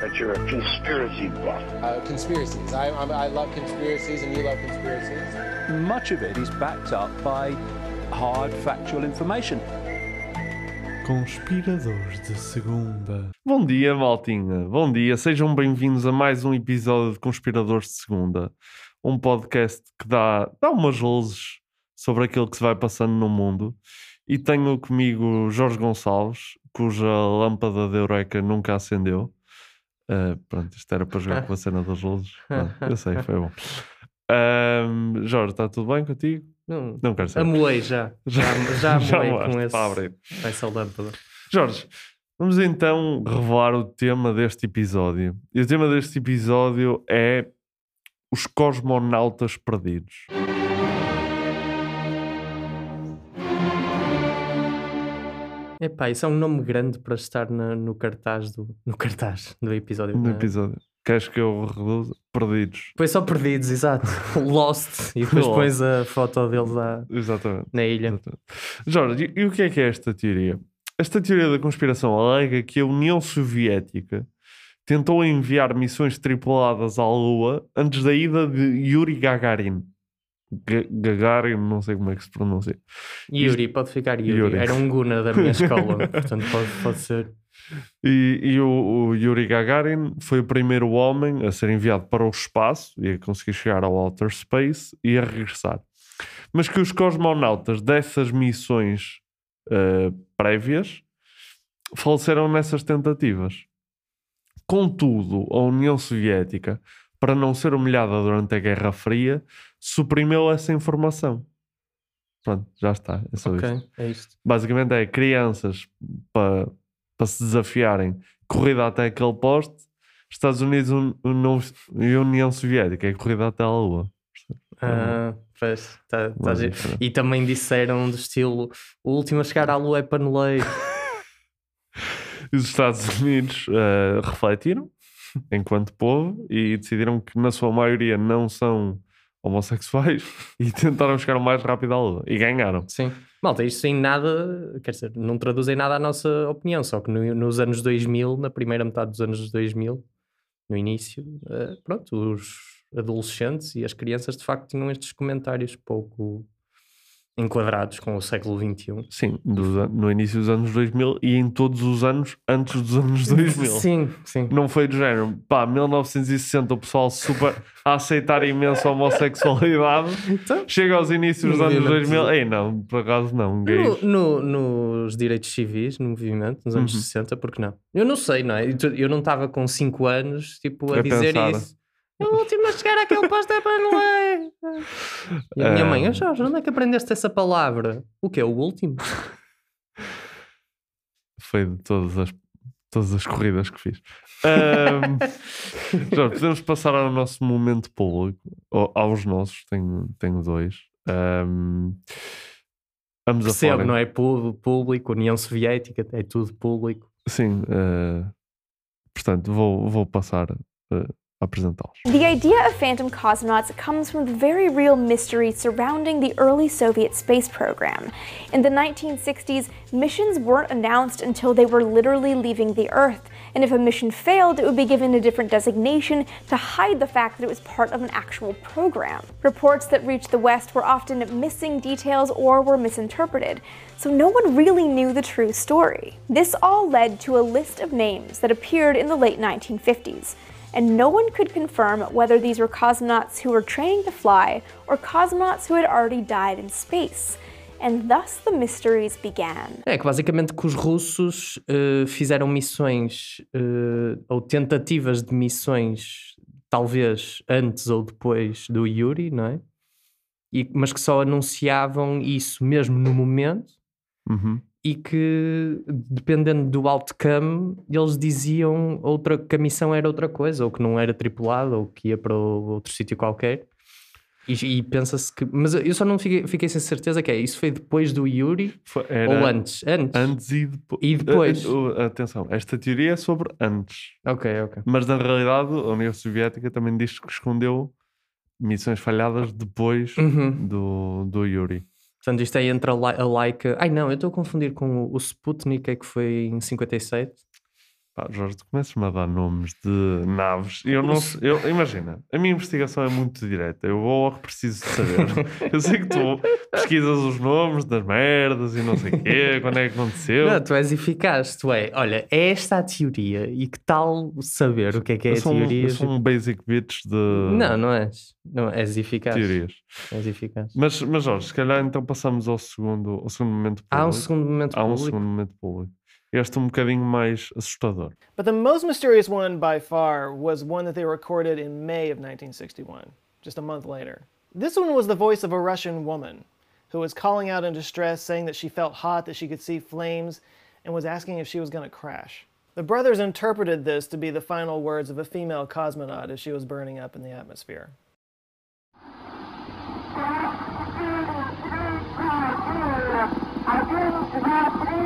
that you're a conspiracy buff. Uh, conspiracies. I, I'm, I love conspiracies, and you love conspiracies. much of it is backed up by hard factual information. Conspiradores de segunda. Bom dia, maltinha. Bom dia. Sejam bem-vindos a mais um episódio de Conspiradores de Segunda. Um podcast que dá, dá umas luzes sobre aquilo que se vai passando no mundo. E tenho comigo Jorge Gonçalves, cuja lâmpada de Eureka nunca acendeu. Uh, pronto, isto era para jogar com a cena das luzes. Não, eu sei, foi bom. Ahm, Jorge, está tudo bem contigo? Não, Não quero saber. amoei já. Já, já Já com esse, para abrir. essa lâmpada. Jorge, vamos então revelar o tema deste episódio. E o tema deste episódio é os cosmonautas perdidos. Epá, isso é um nome grande para estar na- no cartaz do, no cartaz do episódio. No é? episódio. Queres que eu reduza? Perdidos. Depois só perdidos, exato. Lost. E depois Lost. pões a foto deles lá Exatamente. na ilha. Exatamente. Jorge, e, e o que é que é esta teoria? Esta teoria da conspiração alega que a União Soviética tentou enviar missões tripuladas à Lua antes da ida de Yuri Gagarin. Ga- Gagarin, não sei como é que se pronuncia. Yuri, pode ficar Yuri. Yuri. Era um Guna da minha escola. portanto, pode, pode ser. E, e o, o Yuri Gagarin foi o primeiro homem a ser enviado para o espaço e a conseguir chegar ao outer space e a regressar. Mas que os cosmonautas dessas missões eh, prévias faleceram nessas tentativas. Contudo, a União Soviética, para não ser humilhada durante a Guerra Fria, suprimiu essa informação. Pronto, já está. É só isto Ok, é isto. basicamente é crianças para para se desafiarem corrida até aquele poste Estados Unidos un- un- e União Soviética é corrida até a Lua Ah, pois, tá, tá Mas. E também disseram do estilo: o último a chegar à lua é paneleiro. e os Estados Unidos eh, refletiram enquanto povo e decidiram que na sua maioria não são homossexuais e tentaram chegar o mais rápido à Lua e ganharam Sim. Malta, isto sem nada, quer dizer, não traduz em nada a nossa opinião, só que no- nos anos 2000, na primeira metade dos anos 2000, no início, eh, pronto, os adolescentes e as crianças de facto tinham estes comentários pouco enquadrados com o século XXI. sim, dos no início dos anos 2000 e em todos os anos antes dos anos 2000 Sim, sim. não foi do género. Pá, 1960 o pessoal super a aceitar imenso a homossexualidade. Então, Chega aos inícios dos anos Movimento. 2000. Ei, não, por acaso não. Gays. no, no- nos direitos civis, no movimento, nos anos Uhum. 60, porque não? Eu não sei, não é? Eu- não estava com 5 anos, tipo, a A dizer pensar. isso. É o último a chegar àquele posto é para não é. E a minha mãe, Ah. "Ah, Jorge, onde é que aprendeste essa palavra? O que é o último? Foi de todas as, todas as corridas que fiz. Ahm, já, podemos passar ao nosso momento público. ou aos nossos, tenho, tenho dois. Ahm, vamos a Percebo, falar. não é? Público, União Soviética, é tudo público. Sim. eh, portanto, vou, vou passar a apresentá-los. The idea of phantom cosmonauts comes from the very real mystery surrounding the early Soviet space program. In the 1960s, missions weren't announced until they were literally leaving the Earth, and if a mission failed, it would be given a different designation to hide the fact that it was part of an actual program. Reports that reached the West were often missing details or were misinterpreted, so no one really knew the true story. This all led to a list of names that appeared in the late 1950s and no one could confirm whether these were cosmonauts who were training to fly or cosmonauts who had already died in space. And thus the mysteries began. É que basicamente que os russos eh, fizeram missões eh, ou tentativas de missões, talvez antes ou depois do Yuri, não é? E, mas que só anunciavam isso mesmo no momento Uhum. E que dependendo do outcome eles diziam outra, que a missão era outra coisa, ou que não era tripulada, ou que ia para outro sítio qualquer. E, e pensa-se que. Mas eu só não fiquei, fiquei sem certeza que é. Isso foi depois do Yuri Foi- ou antes? Antes. Antes e depois. E depois? atenção, esta teoria é sobre antes. Ok, ok. Mas na realidade, a União Soviética também diz que escondeu missões falhadas depois Uhum. do, do Yuri. Portanto, isto é entre a, a Laika. Ai não, eu estou a confundir com o, o Sputnik, é que foi em 57. Pá, Jorge, tu começas-me a dar nomes de naves. e Eu não sei- eu, imagina, a minha investigação é muito direta. Eu vou ao que preciso de saber. eu sei que tu pesquisas os nomes das merdas e não sei o quê, quando é que aconteceu. Não, tu és eficaz, tu é. Olha, é esta a teoria e que tal saber o que é que é eu a sou, um, teoria? eu sou um basic bitch de Não, não és. Não, és eficaz. teorias. És eficaz. Mas, mas Jorge, se calhar então passamos ao segundo, ao segundo momento público. Há um segundo momento Há um público. segundo momento público. Este um bocadinho mais assustador. But the most mysterious one by far was one that they recorded in May of 1961, just a month later. This one was the voice of a Russian woman who was calling out in distress, saying that she felt hot, that she could see flames, and was asking if she was going to crash. The brothers interpreted this to be the final words of a female cosmonaut as she was burning up in the atmosphere.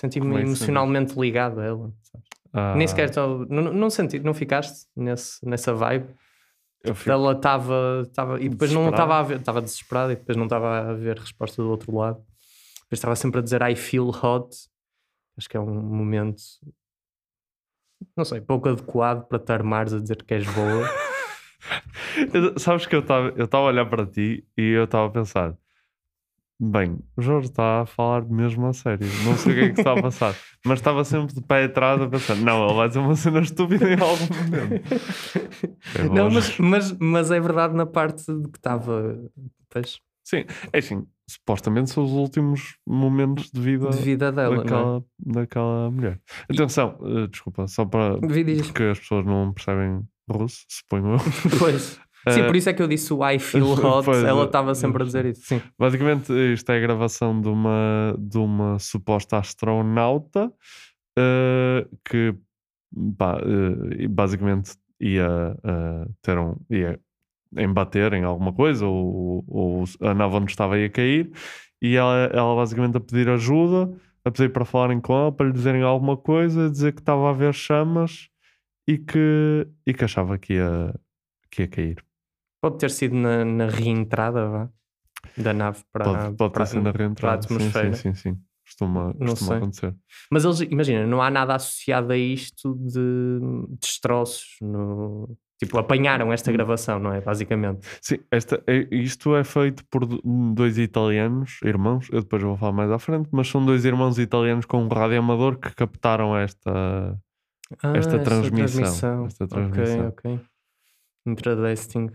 Senti-me é emocionalmente ligado a ela. Ah, Nem sequer estou. Não, não senti, não ficaste nesse, nessa vibe? eu fico- Ela estava. E depois não estava a ver. Estava desesperada e depois não estava a ver resposta do outro lado. Depois estava sempre a dizer I feel hot. Acho que é um momento. Não sei, pouco adequado para te armares a dizer que és boa. Eu- Sabes que eu estava eu estava a olhar para ti e eu estava a pensar: bem, o Jorge está a falar mesmo a sério, não sei o que é que está a passar, mas estava sempre de pé atrás a pensar: não, ele vai dizer uma cena estúpida em algum momento. Vou- não, mas, mas, mas é verdade na parte de que estava. Pois, Sim, é assim, supostamente são os últimos momentos de vida, de vida dela, não é? daquela, daquela mulher. Atenção, eh, desculpa, só para. Porque as pessoas não percebem russo, suponho eu. Pois. Sim, Eh, por isso é que eu disse o I feel hot. pois, ela eh, estava sempre a dizer isso. Sim. Basicamente, isto é a gravação de uma, de uma suposta astronauta eh, que pá, eh, basicamente ia, eh, ter um, ia embater em alguma coisa ou, ou a nave onde estava ia cair e ela, ela basicamente a pedir ajuda, a pedir para falarem com ela, para lhe dizerem alguma coisa, a dizer que estava a ver chamas e que, e que achava que ia, que ia cair. Pode ter sido na, na reentrada vá, da nave para, Pode, pode para, ter sido na para a reentrada. Sim, atmosfera. sim, sim, sim. Costuma, Não costuma sei. acontecer. Mas eles, imagina, não há nada associado a isto de destroços. No... Tipo, apanharam esta gravação, não é? Basicamente. Sim, esta, é- isto é feito por do- dois italianos, irmãos, eu depois vou falar mais à frente, mas são dois irmãos italianos com um rádio amador que captaram esta. Ah, Esta essa transmissão, esta transmissão. Ok, ok. Interesting.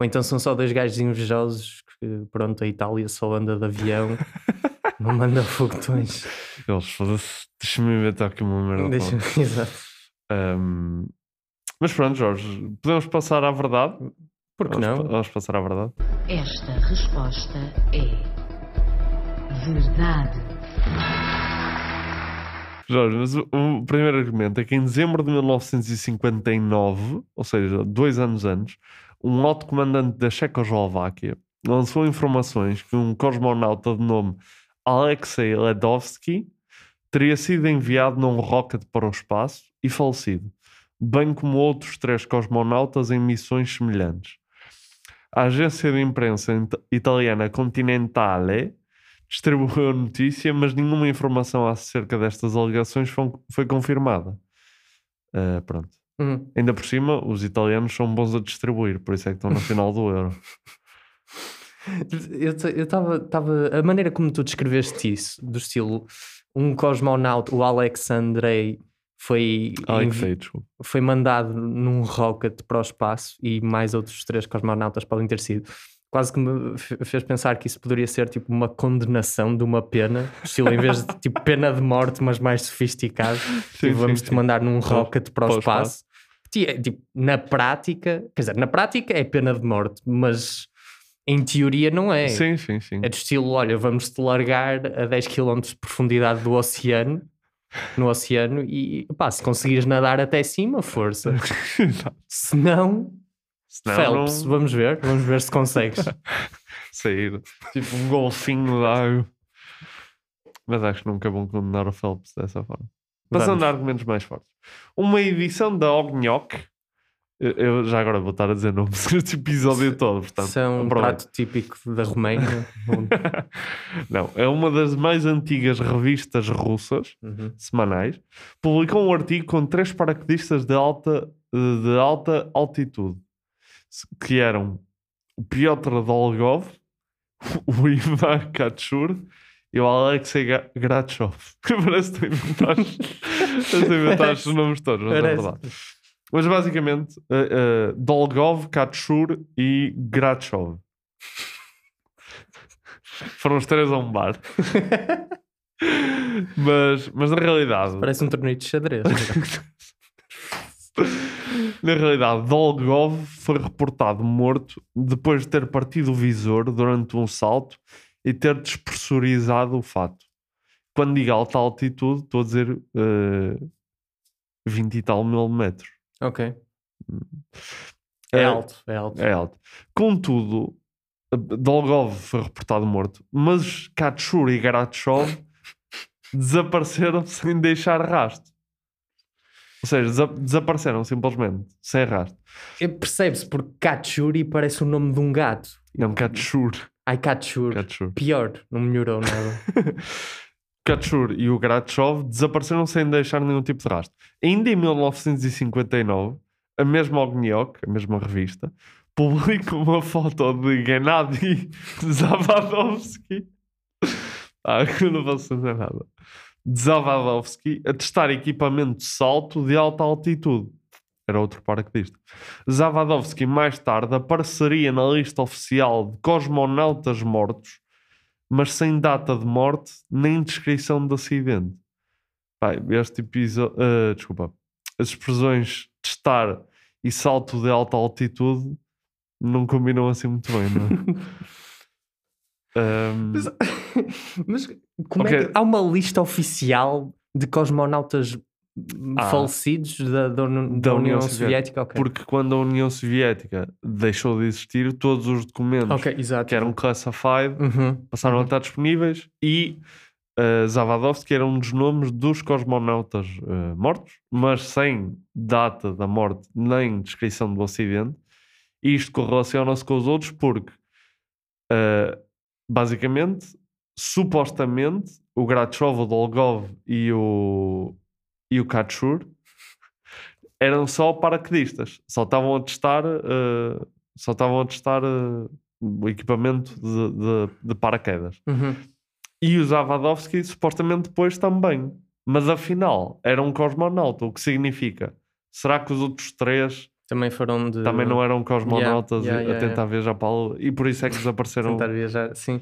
Ou então são só dois gajos invejosos que, pronto, a Itália só anda de avião, não manda foguetões. Eles foda-se, deixa-me inventar aqui uma merda. Deixa... Exato. Ahm, mas pronto, Jorge, podemos passar à verdade? Por que vamos, não? Vamos passar à verdade. Esta resposta é verdade. Jorge, mas o, o primeiro argumento é que em dezembro de 1959, ou seja, dois anos antes, um alto comandante da Checoslováquia lançou informações que um cosmonauta de nome Alexei Ledovsky teria sido enviado num rocket para o espaço e falecido, bem como outros três cosmonautas em missões semelhantes. A agência de imprensa italiana Continentale distribuiu a notícia, mas nenhuma informação acerca destas alegações foi, confirmada. Ah, pronto. Uhum. Ainda por cima, os italianos são bons a distribuir, por isso é que estão na final do Euro. Eu estava. A maneira como tu descreveste isso, do estilo um cosmonauta, o Alexandrei, foi, foi mandado num rocket para o espaço e mais outros três cosmonautas podem ter sido. quase que me fe- fez pensar que isso poderia ser tipo uma condenação de uma pena, estilo em vez de tipo pena de morte, mas mais sofisticado. Sim, e vamos sim, te sim. mandar num rocket para o para o espaço. Ti- é, Tipo, na prática, quer dizer, na prática é pena de morte, mas em teoria não é. Sim, sim, sim. É do estilo, olha, vamos te largar a 10 km de profundidade do oceano, no oceano, e pá, se conseguires nadar até cima, força. se não, Senão Phelps, não- vamos ver, vamos ver se consegues. sair. Tipo um golfinho de água. Mas acho que nunca vão condenar o Phelps dessa forma. Passando Vamos. a argumentos mais fortes. Uma edição da Ognoc. Eu, já agora vou estar a dizer nomes neste episódio todo, portanto. Isso é um prato típico da Roménia. onde- Não, é uma das mais antigas revistas russas Uhum. semanais. Publicou um artigo com três paraquedistas de alta, de alta altitude, que eram o Piotr Dolgov, o Ivan Kachur e o Alexei Grachov. Parece que tu que tu inventaste os nomes todos, mas é Parece. verdade. Mas basicamente, eh, eh, Dolgov, Kachur e Grachov. Foram os três a um bar. mas, mas na realidade, Parece um torneio de xadrez. na realidade, Dolgov foi reportado morto depois de ter partido o visor durante um salto e ter despressurizado o fato. Quando digo alta altitude, estou a dizer eh, 20 e tal mil metros. ok. É Eh, alto, é alto. É alto. Contudo, Dolgov foi reportado morto, mas Kachur e Garachov desapareceram sem deixar rastro. Ou seja, desa- desapareceram simplesmente, sem rastro. E Percebe-se porque Kachuri parece o nome de um gato. Não, Kachur. Ai. Kachur. Pior, não melhorou nada. Kachur e o Grachov desapareceram sem deixar nenhum tipo de rastro. Ainda em 1959, a mesma Ogniok, a mesma revista, publica uma foto de Gennady Zavadovsky. Ah, eu não posso fazer nada. De Zavadovsky a testar equipamento de salto de alta altitude. Era outro paraquedista. Zavadovsky mais tarde apareceria na lista oficial de cosmonautas mortos mas sem data de morte nem descrição de acidente. Pai, este episódio. desculpa. As expressões testar e salto de alta altitude não combinam assim muito bem, não é? Ahm, Mas, mas como é Ok. que há uma lista oficial de cosmonautas Ah. falecidos da, da Uni- da União, Soviética? ok. Porque quando a União Soviética deixou de existir, todos os documentos Ok, exato. que eram classified Uhum. passaram a estar disponíveis e uh, Zavadovsky era um dos nomes dos cosmonautas uh, mortos, mas sem data da morte nem descrição do acidente. E isto correlaciona-se com os outros porque, uh, basicamente, supostamente, o Grachov, o Dolgov e o, e o Kachur eram só paraquedistas. Só estavam a testar, uh, só estavam a testar uh, o equipamento de, de- de paraquedas. Uhum. E o Zavadovsky supostamente depois também. Mas afinal, era um cosmonauta, o que significa? Será que os outros três Também foram de. também não eram cosmonautas Yeah, a- yeah, a yeah, tentar viajar para a Lua? E por isso é que desapareceram. Tentar viajar, sim.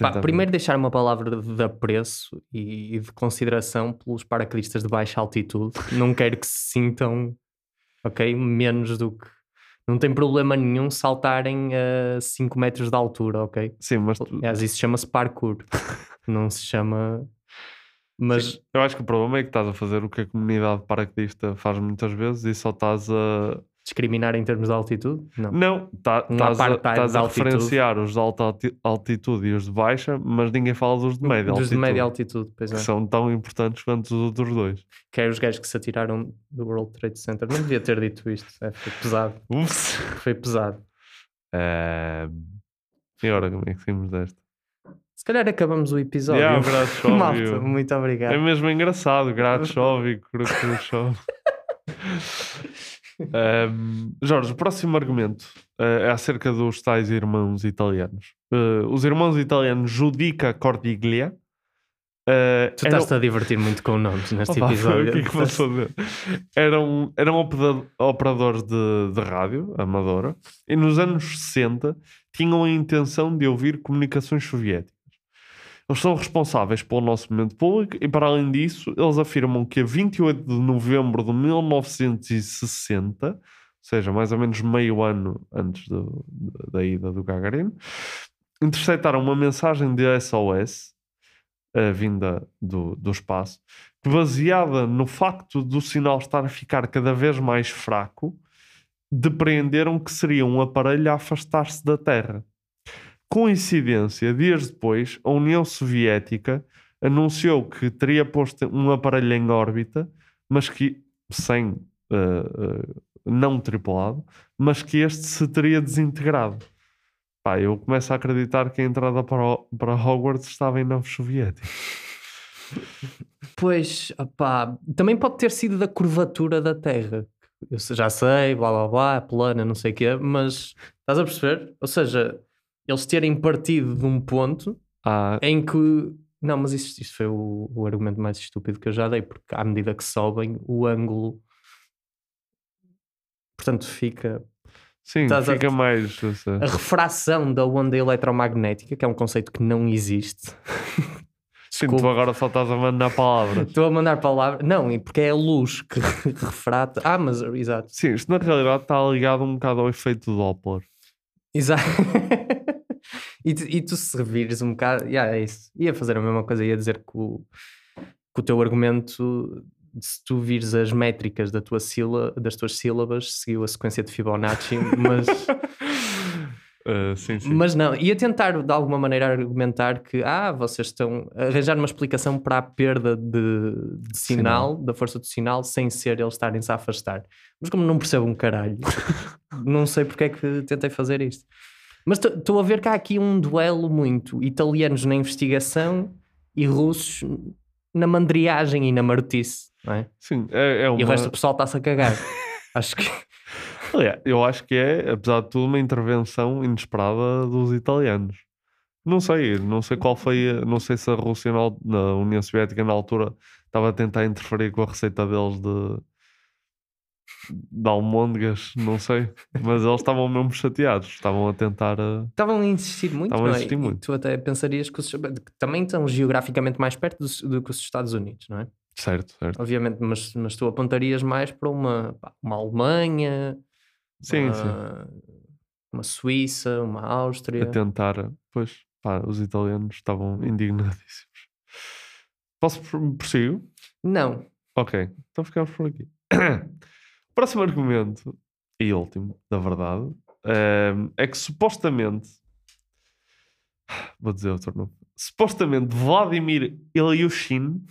Pá, primeiro deixar uma palavra de apreço e, de consideração pelos paraquedistas de baixa altitude. Não quero que se sintam, ok, menos do que... Não tem problema nenhum saltarem a 5 metros de altura, ok? Sim, mas Aliás, isso chama-se parkour. não se chama... Mas eu acho que o problema é que estás a fazer o que a comunidade paraquedista faz muitas vezes e só estás a. discriminar em termos de altitude? Não. Não, tá- Um estás a, de a referenciar os de alta alti- altitude e os de baixa, mas ninguém fala dos de média Dos altitude. de média altitude, pois que é. são tão importantes quanto os outros dois. Que é os gajos que se atiraram do World Trade Center. Não devia ter dito isto. É, foi pesado. Ups. Foi pesado. Ahm, E agora como é que saímos desta? Se calhar acabamos o episódio. Yeah, e Malta, muito obrigado. É mesmo engraçado, Grachov e Khrushchev. Ahm, Jorge, o próximo argumento eh, é acerca dos tais irmãos italianos. Eh, os irmãos italianos Judica Cordiglia. eh, Tu eram- estás-te a divertir muito com nomes neste Opa, episódio. O que é que fazer? Eram, eram opera- operadores de, de rádio, amadora, e nos anos 60 tinham a intenção de ouvir comunicações soviéticas. Eles são responsáveis pelo nosso momento público e, para além disso, eles afirmam que a 28 de novembro de 1960, ou seja, mais ou menos meio ano antes do- da ida do Gagarin, interceptaram uma mensagem de SOS, vinda do, do espaço, que baseada no facto do sinal estar a ficar cada vez mais fraco, depreenderam que seria um aparelho a afastar-se da Terra. Coincidência, dias depois, a União Soviética anunciou que teria posto um aparelho em órbita, mas que sem eh, eh, não tripulado, mas que este se teria desintegrado. Pá, eu começo a acreditar que a entrada para, o- para Hogwarts estava em naves soviéticas. Pois, opá, também pode ter sido da curvatura da Terra. Eu já sei, blá blá blá, plana, não sei o quê, mas estás a perceber? Ou seja, eles terem partido de um ponto Ah, em que. Não, mas isso, isso foi o, o argumento mais estúpido que eu já dei, porque à medida que sobem, o ângulo. Portanto, fica. sim, Estás a- fica mais. eu sei. A refração da onda eletromagnética, que é um conceito que não existe. Sim, tu agora só estás a mandar palavras. Estou a mandar palavras. Não, porque é a luz que refrata. Ah, mas exato. Sim, isto na realidade está ligado um bocado ao efeito Doppler. Exato. e, tu, e tu se revires um bocado. Yeah, é isso. Ia fazer a mesma coisa, ia dizer que o, que o teu argumento, se tu vires as métricas da tua síla, das tuas sílabas, seguiu a sequência de Fibonacci, mas. Uh, sim, sim. Mas não, ia tentar de alguma maneira argumentar que ah, vocês estão a arranjar uma explicação para a perda de, de sinal, da força do sinal, sem ser eles estarem-se a afastar. Mas como não percebo um caralho, não sei porque é que tentei fazer isto. Mas estou a ver que há aqui um duelo muito italianos na investigação e russos na mandriagem e na marotice, não é? Sim, é, é uma... E o resto do pessoal está-se a cagar. Acho que. Aliás, eu acho que é, apesar de tudo, uma intervenção inesperada dos italianos. Não sei, não sei qual foi, não sei se a Rússia na, na União Soviética na altura estava a tentar interferir com a receita deles de, de almôndegas, não sei, mas eles estavam mesmo chateados, estavam a tentar. a- Estavam a insistir muito, Estavam a não é? insistir E muito. tu até pensarias que, os, também estão geograficamente mais perto dos- do, que os Estados Unidos, não é? Certo, certo. Obviamente, mas, mas tu apontarias mais para uma, uma Alemanha, Sim, uma, sim. uma Suíça, uma Áustria. A tentar, pois, pá, os italianos estavam indignadíssimos. Posso pr- prossigo? Não, Ok, então ficamos por aqui. Próximo argumento, e último, da verdade, ehm, é que supostamente. Vou dizer outro nome. Supostamente Vladimir Ilyushin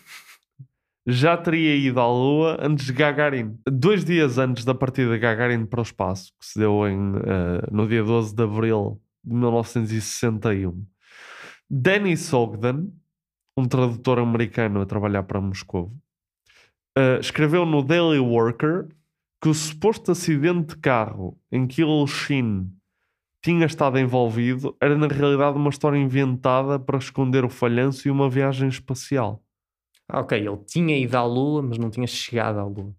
já teria ido à Lua antes de Gagarin. Dois dias antes da partida de Gagarin para o espaço, que se deu em, eh, no dia 12 de abril de 1961. Dennis Ogden, um tradutor americano a trabalhar para Moscou, Uh, escreveu no Daily Worker que o suposto acidente de carro em que Ilshin tinha estado envolvido era na realidade uma história inventada para esconder o falhanço e uma viagem espacial. Ah, ok, ele tinha ido à Lua, mas não tinha chegado à Lua.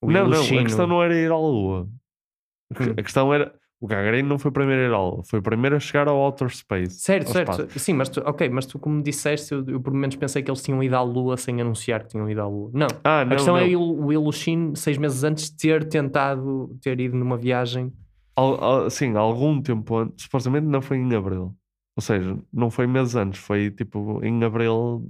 O não, não, Ilyushin, a questão não era ir à Lua. A Hum. A questão era. O Gagarin não foi primeiro a ir à Lua, foi primeiro a chegar ao outer space. Certo, ao certo. espaço. Sim, mas tu, ok, mas tu como disseste, eu, eu por menos pensei que eles tinham ido à Lua sem anunciar que tinham ido à Lua. Não. Ah, a não, questão é não. o Ilushin, seis meses antes, ter tentado ter ido numa viagem. Al- al- sim, algum tempo antes, supostamente não foi em abril. Ou seja, não foi meses antes, foi tipo em abril,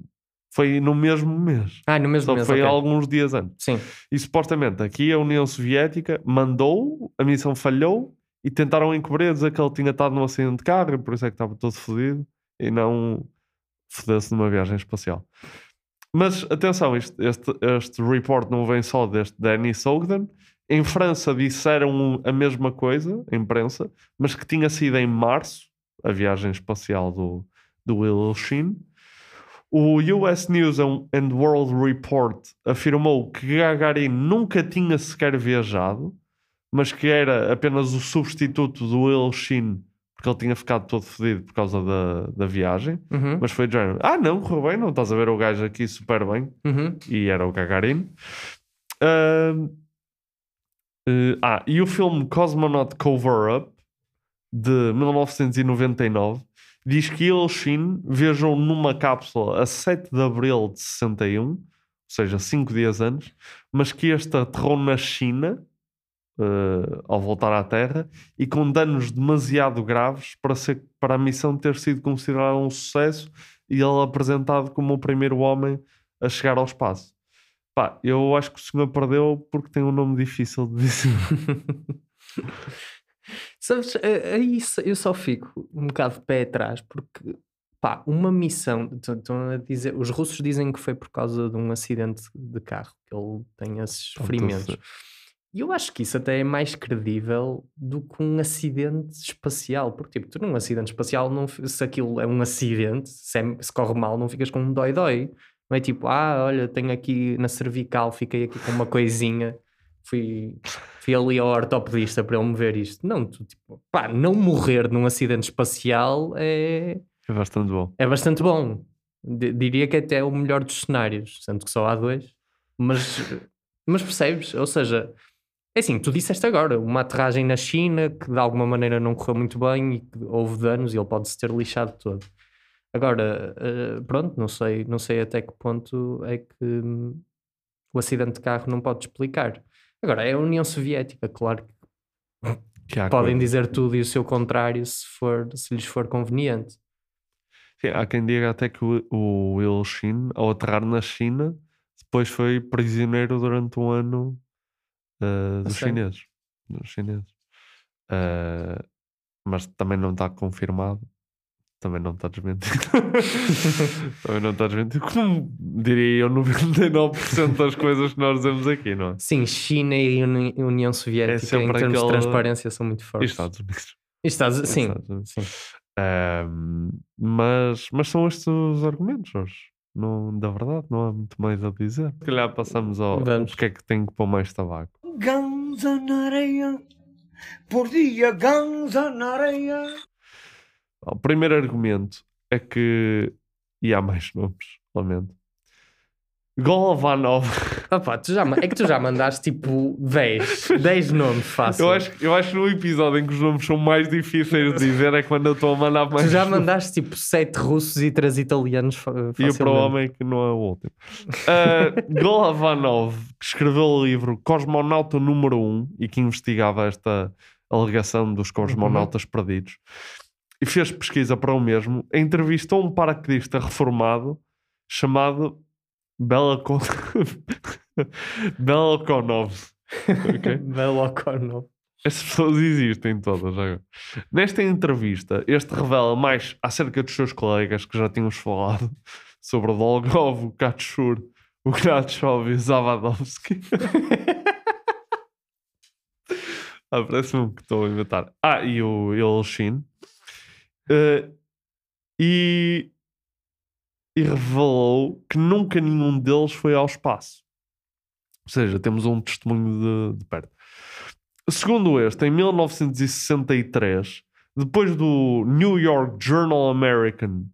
foi no mesmo mês. Ah, no mesmo Só mês, foi ok. alguns dias antes. Sim. E supostamente aqui a União Soviética mandou, a missão falhou e tentaram encobrir, dizer que ele tinha estado num acidente de carro e por isso é que estava todo fodido e não fodeu-se numa viagem espacial. Mas atenção, isto- este, este report não vem só deste Dennis Ogden. Em França disseram a mesma coisa, a imprensa, mas que tinha sido em março a viagem espacial do, do Will Shin. O US News and World Report afirmou que Gagarin nunca tinha sequer viajado, mas que era apenas o substituto do Will Shin, porque ele tinha ficado todo fodido por causa da, da viagem. Uhum. Mas foi género, ah não, correu bem, não estás a ver o gajo aqui super bem. Uhum. E era o Gagarin. Ahm, eh, ah, e o filme Cosmonaut Cover Up de 1999 diz que Ilshin viajou numa cápsula a 7 de abril de 61, ou seja, 5 dias antes, mas que este aterrou na China eh, ao voltar à Terra e com danos demasiado graves para, ser, para a missão ter sido considerada um sucesso e ele apresentado como o primeiro homem a chegar ao espaço. Pá, eu acho que o senhor perdeu porque tem um nome difícil de dizer. Sabes, é- é isso, eu só fico um bocado de pé atrás porque, pá, uma missão. Estão a dizer, os russos dizem que foi por causa de um acidente de carro que ele tem esses ferimentos. E eu acho que isso até é mais credível do que um acidente espacial. Porque, tipo, tu num acidente espacial, não, se aquilo é um acidente, se, é- se corre mal, não ficas com um dói-dói. Não é tipo, ah, olha, tenho aqui na cervical, fiquei aqui com uma coisinha, fui, fui ali ao ortopedista para ele me ver isto. Não, tu, tipo, pá, não morrer num acidente espacial é, É bastante bom. é bastante bom. Di- diria que até é o melhor dos cenários, sendo que só há dois. Mas, mas percebes? Ou seja, é assim, tu disseste agora, uma aterragem na China que de alguma maneira não correu muito bem e que houve danos e ele pode-se ter lixado todo. Agora, eh, pronto, não sei, não sei até que ponto é que hum, o acidente de carro não pode explicar. Agora, é a União Soviética, claro que Que podem coisa- dizer tudo e o seu contrário se, for, se lhes for conveniente. Sim, há quem diga até que o, o Ilshin, ao aterrar na China, depois foi prisioneiro durante um ano uh, dos chineses. Dos chineses. Uh, mas também não está confirmado. Também não está desmentido. também não está desmentido. Como diria eu, 99% das coisas que nós dizemos aqui, não é? Sim, China e Uni- União Soviética em sempre termos de aquele- transparência são muito E fortes. Estados Unidos. E Estados- E sim, Estados Unidos. sim. Um, mas, mas são estes os argumentos, Jorge. Não, da verdade, não há muito mais a dizer. Se calhar passamos ao Vamos. porque é que tem que pôr mais tabaco. Ganza na areia, por dia ganza na areia. O primeiro argumento é que. E há mais nomes, lamento. Golovanov. Opa, tu já, ma- é que tu já mandaste tipo 10, 10 nomes fácil. Eu acho, eu acho que no episódio em que os nomes são mais difíceis de dizer é quando eu estou a mandar mais. Tu já mandaste tipo 7 russos e 3 italianos fa- E o facilmente. problema é que não é o último. Uh, Golovanov, que escreveu o livro Cosmonauta número 1 e que investigava esta alegação dos cosmonautas perdidos e fez pesquisa para o mesmo, entrevistou um paraquedista reformado chamado Belakon... Belakonov. Ok? Belokonov. Essas pessoas existem todas agora. Nesta entrevista, este revela mais acerca dos seus colegas que já tínhamos falado sobre o Dolgov, o Katshur, o Gratchov e o Zavadovsky. ah, parece-me que estou a inventar. Ah, e o Yelchin. Eh, e, e revelou que nunca nenhum deles foi ao espaço. Ou seja, temos um testemunho de, de perto. Segundo este, em 1963, depois do New York Journal American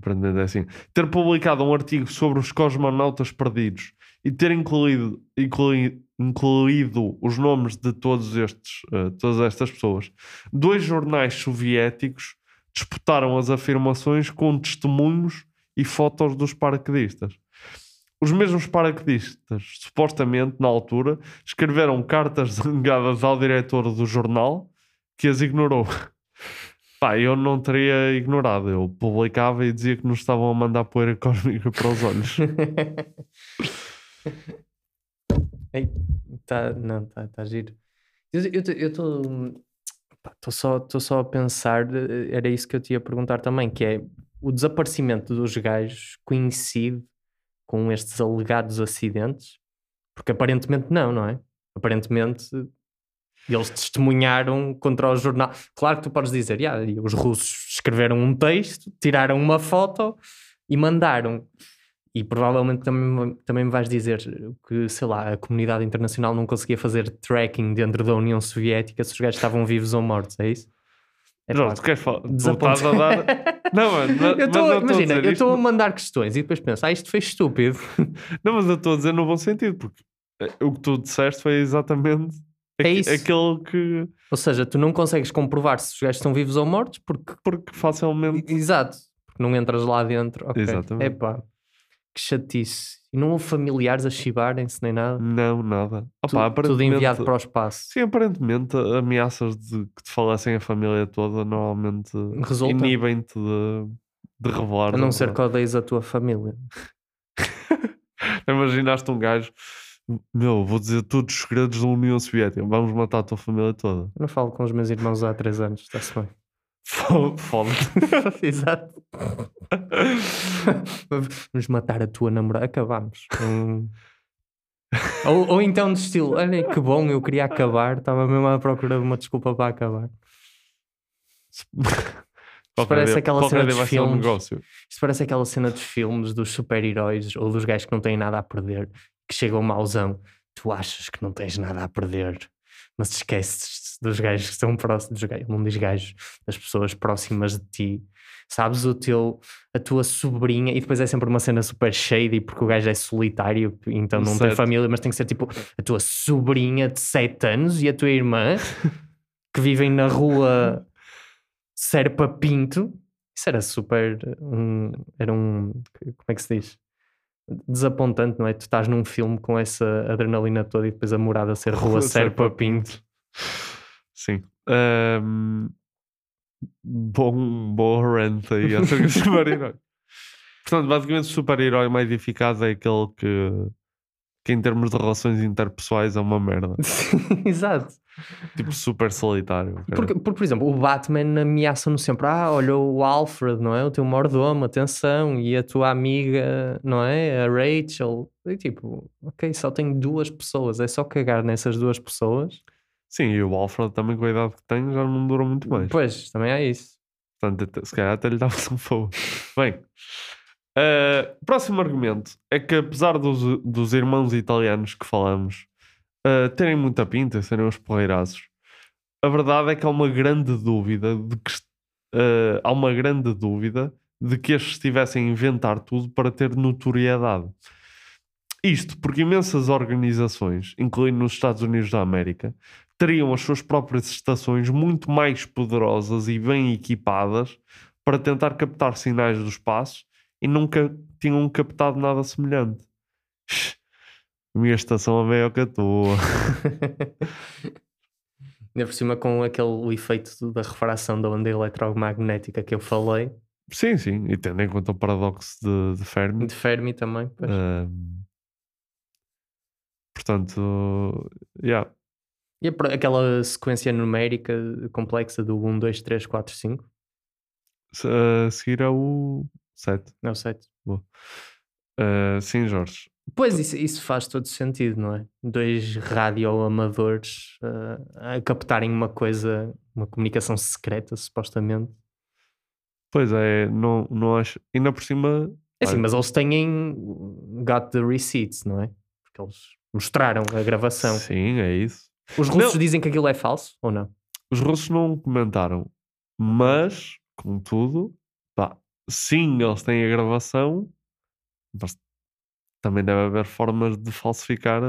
aparentemente é assim, ter publicado um artigo sobre os cosmonautas perdidos e ter incluído, inclui- incluído os nomes de todos estes, eh, todas estas pessoas, dois jornais soviéticos disputaram as afirmações com testemunhos e fotos dos paraquedistas. Os mesmos paraquedistas, supostamente, na altura, escreveram cartas zangadas ao diretor do jornal que as ignorou. Pá, eu não teria ignorado. Eu publicava e dizia que nos estavam a mandar poeira cósmica para os olhos. Ei, tá, não, tá, tá giro. Eu estou estou só, tô só a pensar, eh, era isso que eu te ia perguntar também, que é o desaparecimento dos gajos coincide com estes alegados acidentes? Porque aparentemente não, não é? Aparentemente eles testemunharam contra o jornal. Claro que tu podes dizer, "Ya, e os russos escreveram um texto, tiraram uma foto e mandaram. E provavelmente também, também me vais dizer que, sei lá, a comunidade internacional não conseguia fazer tracking dentro da União Soviética se os gajos estavam vivos ou mortos, é isso? É Não, tu queres falar? Tu a dar. Não, mano, mas- eu tô, eu estou a imagina, eu estou a mandar questões e depois penso, ah, isto foi estúpido. Não, mas eu estou a dizer no bom sentido, porque eh, o que tu disseste foi exatamente É isso. Aquele que. Ou seja, tu não consegues comprovar se os gajos estão vivos ou mortos porque. Porque facilmente. Exato. Porque não entras lá dentro. Ok. Exatamente. Epá, que chatice. E não houve familiares a chibarem-se nem nada. Não, nada. Tu- Opa, tudo enviado para o espaço. Sim, aparentemente ameaças de que te falassem a família toda normalmente inibem-te de, de revelar. A não ser que odeies a tua família. Imaginaste um gajo, meu, vou dizer todos os segredos da União Soviética, vamos matar a tua família toda. Eu não falo com os meus irmãos há três anos, está-se bem. Fo- Foda. Exato. Vamos matar a tua namorada. Acabamos. Hum. ou, ou então de estilo, olha que bom, eu queria acabar, estava mesmo à procura de uma desculpa para acabar. Isto parece aquela cena dos um filmes. negócio. Isto parece aquela cena dos filmes dos super-heróis ou dos gajos que não têm nada a perder, que chegam mauzão. Tu achas que não tens nada a perder, mas esqueces dos gajos que estão próximos, dos gajos, não diz gajos, das pessoas próximas de ti. Sabes o teu, a tua sobrinha, e depois é sempre uma cena super shady porque o gajo é solitário, então não tem Certo. família, mas tem que ser tipo a tua sobrinha de 7 anos e a tua irmã que vivem na rua Serpa Pinto. Isso era super. um- era um. Como é que se diz? Desapontante, não é? Tu estás num filme com essa adrenalina toda e depois a morada ser Rua Serpa Pinto. Sim. Ahm, bom, boa rant aí acerca do super-herói. Portanto, basicamente, o super-herói mais eficaz é aquele que, que, em termos de relações interpessoais, é uma merda. Exato. Tipo, super solitário. Porque, porque, por exemplo, o Batman ameaça-no sempre: ah, olha o Alfred, não é? O teu mordomo, atenção, e a tua amiga, não é? A Rachel. E tipo, ok, só tenho duas pessoas, é só cagar nessas duas pessoas. Sim, e o Alfred também, com a idade que tem, já não dura muito mais. Pois, também é isso. Portanto, se calhar até lhe dava um fogo. Bem, eh, próximo argumento é que, apesar dos, dos irmãos italianos que falamos eh, terem muita pinta e serem os porreiraços, a verdade é que há uma grande dúvida de que eh, há uma grande dúvida de que estes estivessem a inventar tudo para ter notoriedade. Isto porque imensas organizações, incluindo nos Estados Unidos da América, teriam as suas próprias estações muito mais poderosas e bem equipadas para tentar captar sinais do espaço e nunca tinham captado nada semelhante. A minha estação é maior que a tua. Ainda por cima com aquele efeito da refração da onda eletromagnética que eu falei, sim, sim, e tendo em conta o paradoxo de, de Fermi. de Fermi também. pois. portanto, yeah. E aquela sequência numérica complexa do 1, 2, 3, 4, 5? Se- a seguir é o 7. Não sei. sim, Jorge. Pois, isso, isso faz todo sentido, não é? Dois radioamadores ah, a captarem uma coisa, uma comunicação secreta, supostamente. Pois é, não, não acho. Ainda por cima. É olha, mas eles têm got the receipts, não é? Porque eles mostraram a gravação. Sim, é isso. Os russos Não. dizem que aquilo é falso ou não? Os russos não comentaram, mas, contudo, pá, sim, eles têm a gravação, mas também deve haver formas de falsificar.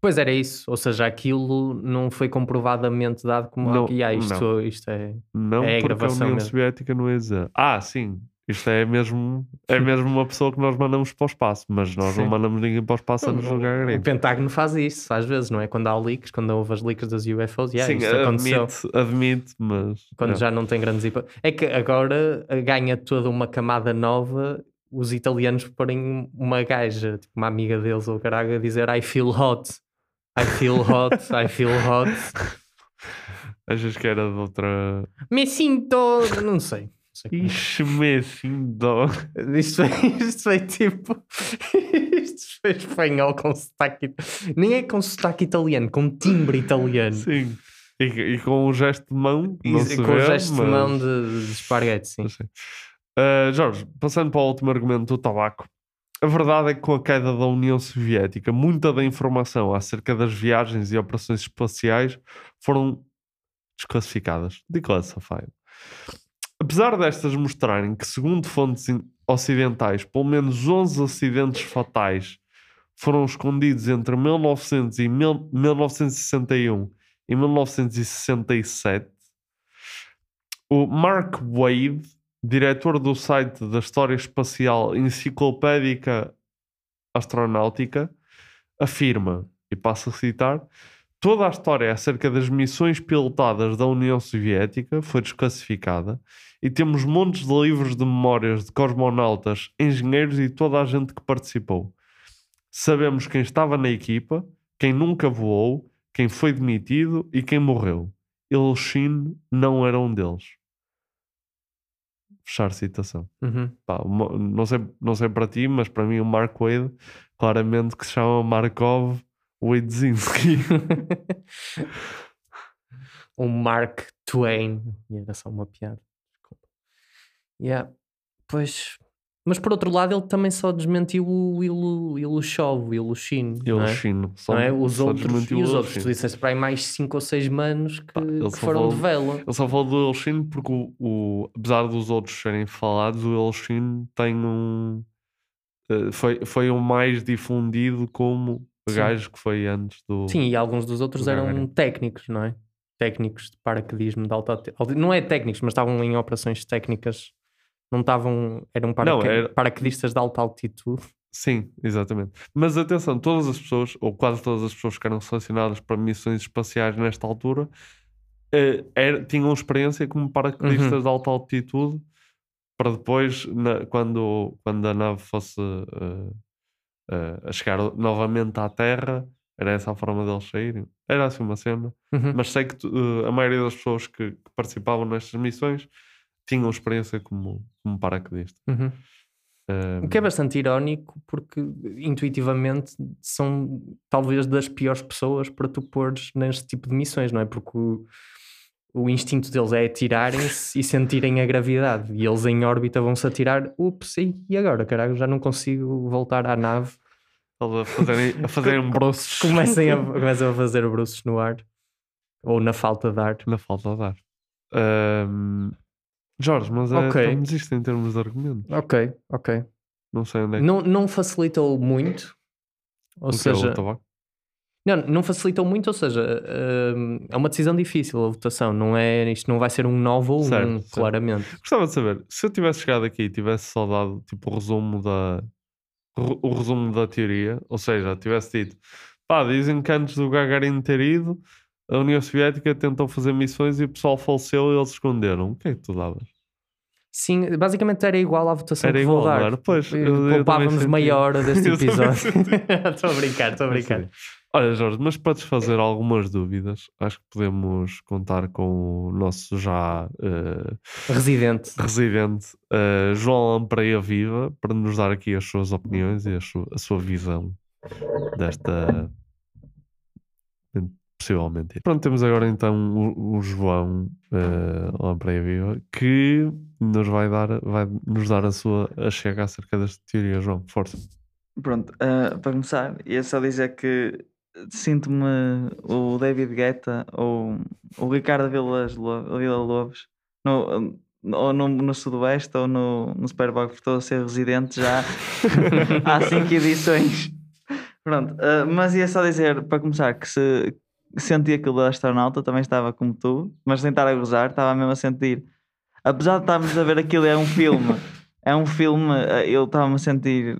Pois era isso, ou seja, aquilo não foi comprovadamente dado como Não, ah, isto, não. isto é. Não É a porque a União mesmo. Soviética não dizer. Ah, sim, isto é mesmo, é mesmo uma pessoa que nós mandamos para o espaço, mas nós não Sim. mandamos ninguém para o espaço a nos jogar O. Pentágono faz isso às vezes, não é? Quando há leaks, quando houve as leaks das UFOs, yeah, sim, isto aconteceu. admite, admite, mas. Quando não. já não tem grandes. É que agora eh, ganha toda uma camada nova os italianos porem uma gaja, tipo uma amiga deles ou caralho, a dizer I feel hot. I feel hot, I feel hot. Achas que era de outra. Me sinto. Não sei. Não sei como- Ixi, me assim dó. Isto foi, isto foi tipo. Isto foi espanhol com sotaque. Nem é com sotaque italiano, com timbre italiano. Sim. E, e com um gesto de mão. E, não se com vê, o gesto de mão mas- de, de esparguete, sim. Sim. Uh, Jorge, passando para o último argumento do tabaco. A verdade é que com a queda da União Soviética, muita da informação acerca das viagens e operações espaciais foram desclassificadas, declassified. Apesar destas mostrarem que, segundo fontes ocidentais, pelo menos 11 acidentes fatais foram escondidos entre 1900 e mil- 1961 em 1967, o Mark Wade, diretor do site da História Espacial Enciclopédica Astronáutica, afirma, e passo a citar, toda a história acerca das missões pilotadas da União Soviética foi desclassificada e temos montes de livros de memórias de cosmonautas, engenheiros e toda a gente que participou. Sabemos quem estava na equipa, quem nunca voou, quem foi demitido e quem morreu. Ilshin não era um deles. Fechar citação. Uhum. Pá, não, sei, não sei para ti, mas para mim o Mark Wade, claramente que se chama Markov Wadezinski. um Mark Twain. E era só uma piada. Yeah. Pois. Mas por outro lado, ele também só desmentiu o Ilu, Ilushov, o Ilushin. não é? Ilushin, só- Não é? Os outros, e os outros, tu Ilushin. disseste para aí mais 5 ou 6 manos que, Ele que foram falou- de vela. Ele só falou do Ilshin porque, o, o- apesar dos outros serem falados, o Ilshin tem um. eh, Foi, foi o mais difundido como o gajo que foi antes do. Sim, e alguns dos outros do eram Gagarin. técnicos, não é? Técnicos de paraquedismo de alta. Não é técnicos, mas estavam em operações técnicas. Não estavam. Eram paraque... era- paraquedistas de alta altitude. Sim, exatamente. Mas atenção, todas as pessoas, ou quase todas as pessoas que eram selecionadas para missões espaciais nesta altura, eh, era- tinham experiência como paraquedistas Uhum. de alta altitude para depois, na- quando, quando a nave fosse eh, eh, a chegar novamente à Terra, era essa a forma deles saírem. Era assim uma cena. Uhum. Mas sei que eh, a maioria das pessoas que, que participavam nestas missões tinham experiência como, como paraquedista. Uhum. Eh, O que é bastante irónico, porque intuitivamente são talvez das piores pessoas para tu pôres neste tipo de missões, não é? Porque o, o instinto deles é atirarem-se e sentirem a gravidade, e eles em órbita vão-se atirar. Ups, e agora, caralho, já não consigo voltar à nave. Eles a fazerem, a fazerem bruços. Comecem a, começam a fazer bruços no ar ou na falta de ar. Na falta de ar. Ahm, Jorge, mas é, Ok. estamos isto em termos de argumento. Ok, ok. Não sei onde é que Não, não facilitou muito, ou o seja. Não, não facilitou muito, ou seja, hum, é uma decisão difícil a votação, não é, isto não vai ser um 9 ou um, Certo, certo. claramente. Gostava de saber, se eu tivesse chegado aqui e tivesse só dado tipo, o resumo da o resumo da teoria, ou seja, tivesse dito pá, dizem que antes do Gagarin ter ido, a União Soviética tentou fazer missões e o pessoal faleceu e eles esconderam. O que é que tu davas? Sim, basicamente era igual à votação Era que vou igual, dar. Pois, Eh, eu- eu também Poupávamos meia hora deste episódio. Estou a brincar, estou a brincar. Olha, Jorge, mas para desfazer algumas dúvidas, acho que podemos contar com o nosso já eh, Residente. residente eh, João Lampreia Viva para nos dar aqui as suas opiniões e a sua, a sua visão desta possivelmente. Pronto, temos agora então o, o João eh, Lampreia Viva que nos vai dar, vai nos dar a sua a chega acerca desta teoria, João. Força. Pronto, ah, para começar, ia só dizer que sinto-me o David Guetta ou o Ricardo Vila Lobos no, ou no, no Sudoeste ou no, no Superboc, porque estou a ser residente já há cinco edições. Pronto, ah, mas ia só dizer, para começar, que se senti aquilo da astronauta, também estava como tu, mas sem estar a gozar, estava mesmo a sentir. Apesar de estarmos a ver aquilo, é um filme, é um filme, ah, eu estava-me a sentir.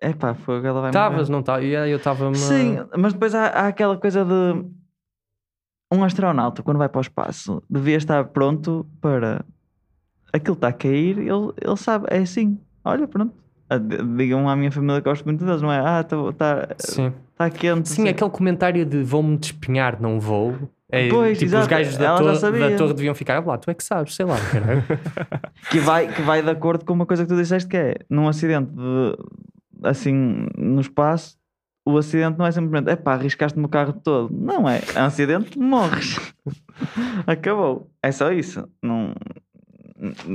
Epá, foi ela vai morrer." Estavas, não estava? Eu estava Sim, mas depois há, há aquela coisa de um astronauta, quando vai para o espaço, devia estar pronto para aquilo está a cair, ele, ele sabe, é assim, olha, pronto. Digam à minha família que gosto muito deles, não é? Ah, está Sim. Tá quente. Sim, aquele comentário de vou-me despenhar, não vou. É, Pois, tipo, os exato, gajos da torre, da torre deviam ficar, "Ah, lá, tu é que sabes, sei lá, caralho. que vai, que vai de acordo com uma coisa que tu disseste que é num acidente de, assim no espaço o acidente não é simplesmente epá, arriscaste-me o carro todo. Não é, é um acidente morres. Acabou, é só isso. Não,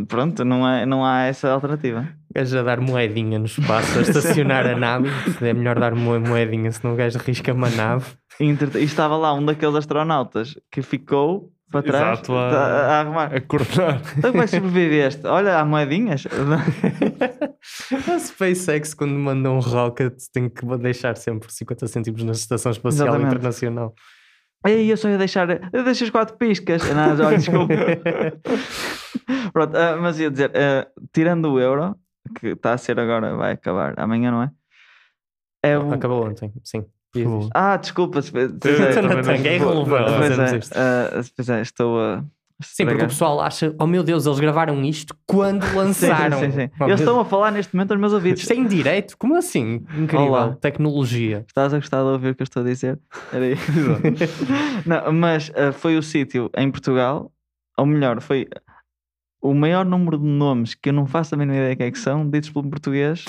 pronto, não, é, não há essa alternativa gajo a dar moedinha no espaço, a estacionar a nave. É melhor dar uma moedinha, senão o gajo arrisca uma nave. e, e estava lá um daqueles astronautas que ficou para trás Exato, a- tá a, a arrumar A coordenar. então como é que sobreviveste? olha, há moedinhas A SpaceX, quando manda um rocket, tem que deixar sempre 50 cêntimos na Estação Espacial Exatamente. Internacional. Ei, eu só ia deixar. Eu deixei as quatro piscas. Não, já, desculpa. Pronto, ah, mas ia dizer, ah, tirando o euro, que está a ser agora, vai acabar amanhã, não é? É o- Acabou ontem, sim. Ah, desculpa. se- é irrelevante Pois fazermos é, ah, é, estou a. Sim, porque o pessoal acha, oh meu Deus, eles gravaram isto quando lançaram. Sim, sim, sim. Oh, Eles estão a falar neste momento aos meus ouvidos. Isto é em direto? Como assim? Incrível. Olá. Tecnologia. Estás a gostar de ouvir o que eu estou a dizer? Era isso. não, mas ah, foi o sítio em Portugal, ou melhor, foi o maior número de nomes que eu não faço a mínima ideia que é que são, ditos pelo português,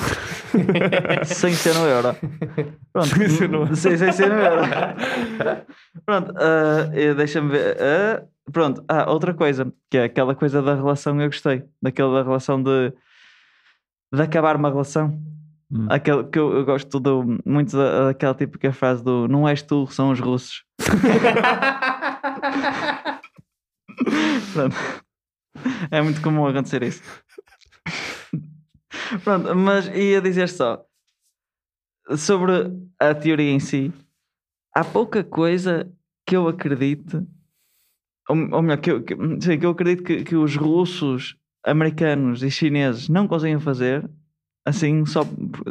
sem ser no euro. Pronto. Sem ser no euro. Sem, sem ser no euro. Pronto, eh, deixa-me ver. ah, pronto, ah, outra coisa, que é aquela coisa da relação, eu gostei. Daquela da relação de, de acabar uma relação. Hum. Aquele que eu, eu gosto do, muito da, daquela típica frase do não és tu, são os russos. Pronto. É muito comum acontecer isso. Pronto, mas ia dizer só sobre a teoria em si, há pouca coisa que eu acredite, ou, ou melhor, que eu, que, sim, que eu acredito que, que os russos, americanos e chineses não conseguem fazer. Assim, só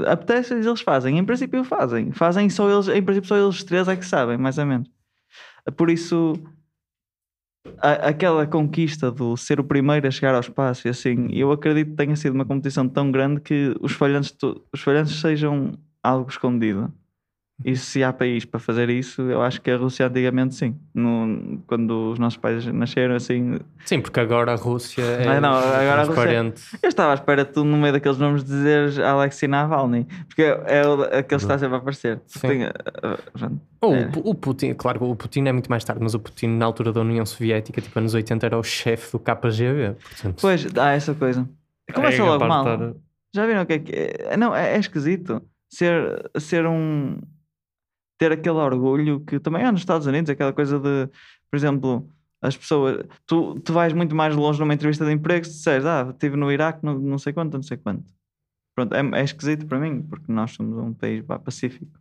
apetece eles fazem, em princípio fazem, fazem só eles, em princípio só eles três é que sabem, mais ou menos. Por isso, a- aquela conquista do ser o primeiro a chegar ao espaço e assim, eu acredito que tenha sido uma competição tão grande que os falhantes, os falhantes sejam algo escondido. E se há país para fazer isso, eu acho que a Rússia antigamente sim. No, quando os nossos pais nasceram assim. Sim, porque agora a Rússia é Ah, não, agora a Rússia-. Eu estava à espera de tu, no meio daqueles nomes, dizeres Alexei Navalny, porque é, é aquele que está sempre a aparecer. Sim. Ah, pronto. Ou É. o Pu- o Putin, claro, o Putin é muito mais tarde, mas o Putin na altura da União Soviética, tipo anos 80, era o chefe do KGB. Portanto, Pois, há essa coisa. Começa É, logo mal. Já viram o que é que é? Não, é, é esquisito ser, ser um. Ter aquele orgulho que também há nos Estados Unidos, aquela coisa de, por exemplo, as pessoas. Tu, tu vais muito mais longe numa entrevista de emprego se disseres, ah, estive no Iraque, não, não sei quanto, não sei quanto. Pronto, é, é esquisito para mim, porque nós somos um país pá, pacífico.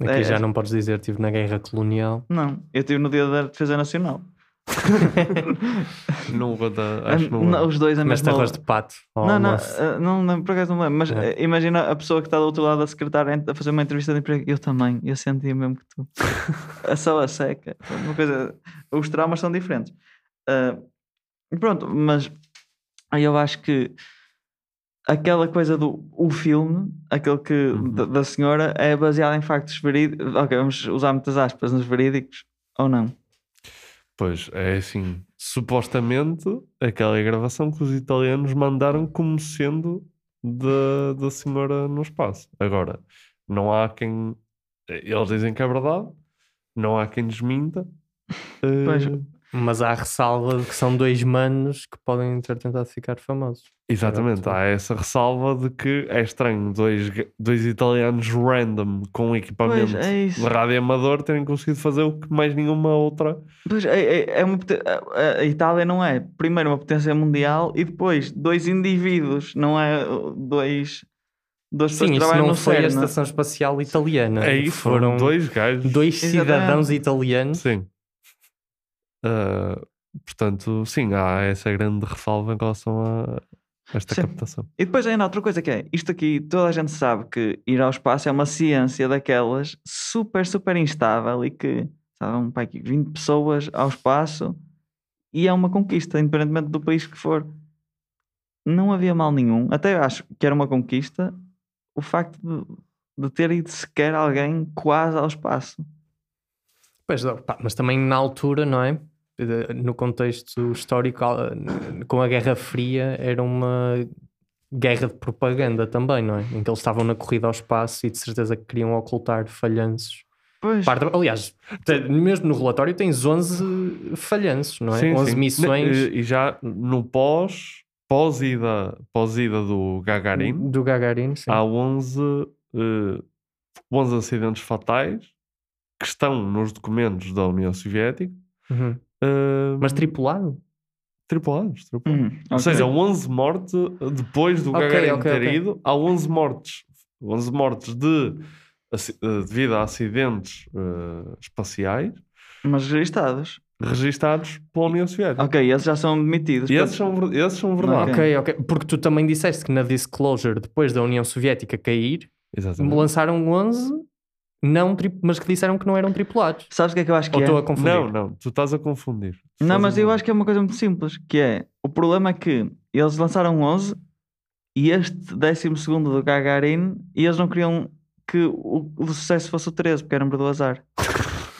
aqui É- já é- não podes dizer, estive na guerra colonial. Não, eu estive no dia da Defesa Nacional. Não vou dar. Acho que não os dois a Comeste mesma arroz de pato. Não, não, eh, não, não, por acaso não lembro, mas É. eh, imagina a pessoa que está do outro lado da secretária a fazer uma entrevista de emprego. Eu também, eu sentia mesmo que tu. a só a seca. Uma coisa, os traumas são diferentes. Ah, pronto, mas aí eu acho que aquela coisa do o filme, aquele que da, da senhora, é baseado em factos verídicos. Ok, vamos usar muitas aspas nos verídicos ou não? Pois, é assim. Supostamente, aquela gravação que os italianos mandaram como sendo da, da senhora no espaço. Agora, não há quem. Eles dizem que é verdade, não há quem desminta. Eh, Pois. Mas há a ressalva de que são dois manos que podem ter tentado ficar famosos. Exatamente, há essa ressalva de que é estranho dois, dois italianos random com equipamento Pois, é de rádio amador terem conseguido fazer o que mais nenhuma outra. Pois é, é, é uma a, a Itália não é primeiro uma potência mundial e depois dois indivíduos, não é dois, pessoas Sim, isso não foi a CERN. Estação Espacial Italiana. É isso, foram dois gajos. dois Exatamente. cidadãos italianos. Sim. Ah, portanto, sim, há essa grande ressalva em relação a esta Sim. captação. E depois ainda outra coisa que é, isto aqui toda a gente sabe que ir ao espaço é uma ciência daquelas super, super instável e que, sabe, um pai, 20 pessoas ao espaço e é uma conquista, independentemente do país que for. Não havia mal nenhum, até acho que era uma conquista o facto de, de ter ido sequer alguém quase ao espaço. Pois, pá, mas também na altura, não é? No contexto histórico, ah, com a Guerra Fria, era uma guerra de propaganda também, não é? Em que eles estavam na corrida ao espaço e de certeza que queriam ocultar falhanços. Pois. Parte- aliás, mesmo no relatório tens 11 falhanços, não é? Sim, 11 sim. missões E, e já no pós, pós-ida pós -ida do Gagarin, do Gagarin, sim. há 11, eh, 11 acidentes fatais que estão nos documentos da União Soviética. Uhum. Mas tripulado? tripulados, tripulados. Hum, Ou seja, 11 mortes depois do Ok, Gagarin ok, ter ok. ido, há 11 mortes. 11 mortes de eh, devido a acidentes eh, espaciais Mas registados. registados pela União Soviética. Ok, esses já são demitidos. E esses são, esses são verdade. Ok, ok. Porque tu também disseste que na Disclosure, depois da União Soviética cair, Exatamente. lançaram 11, não tri- mas que disseram que não eram tripulados. Sabes o que é que eu acho que Ou é? estou a confundir? Não, não, tu estás a confundir. Tu Não, mas eu acho que é uma coisa muito simples, que é, o problema é que eles lançaram 11 e este 12 do Gagarin, e eles não queriam que o, o sucesso fosse o 13, porque era número do azar.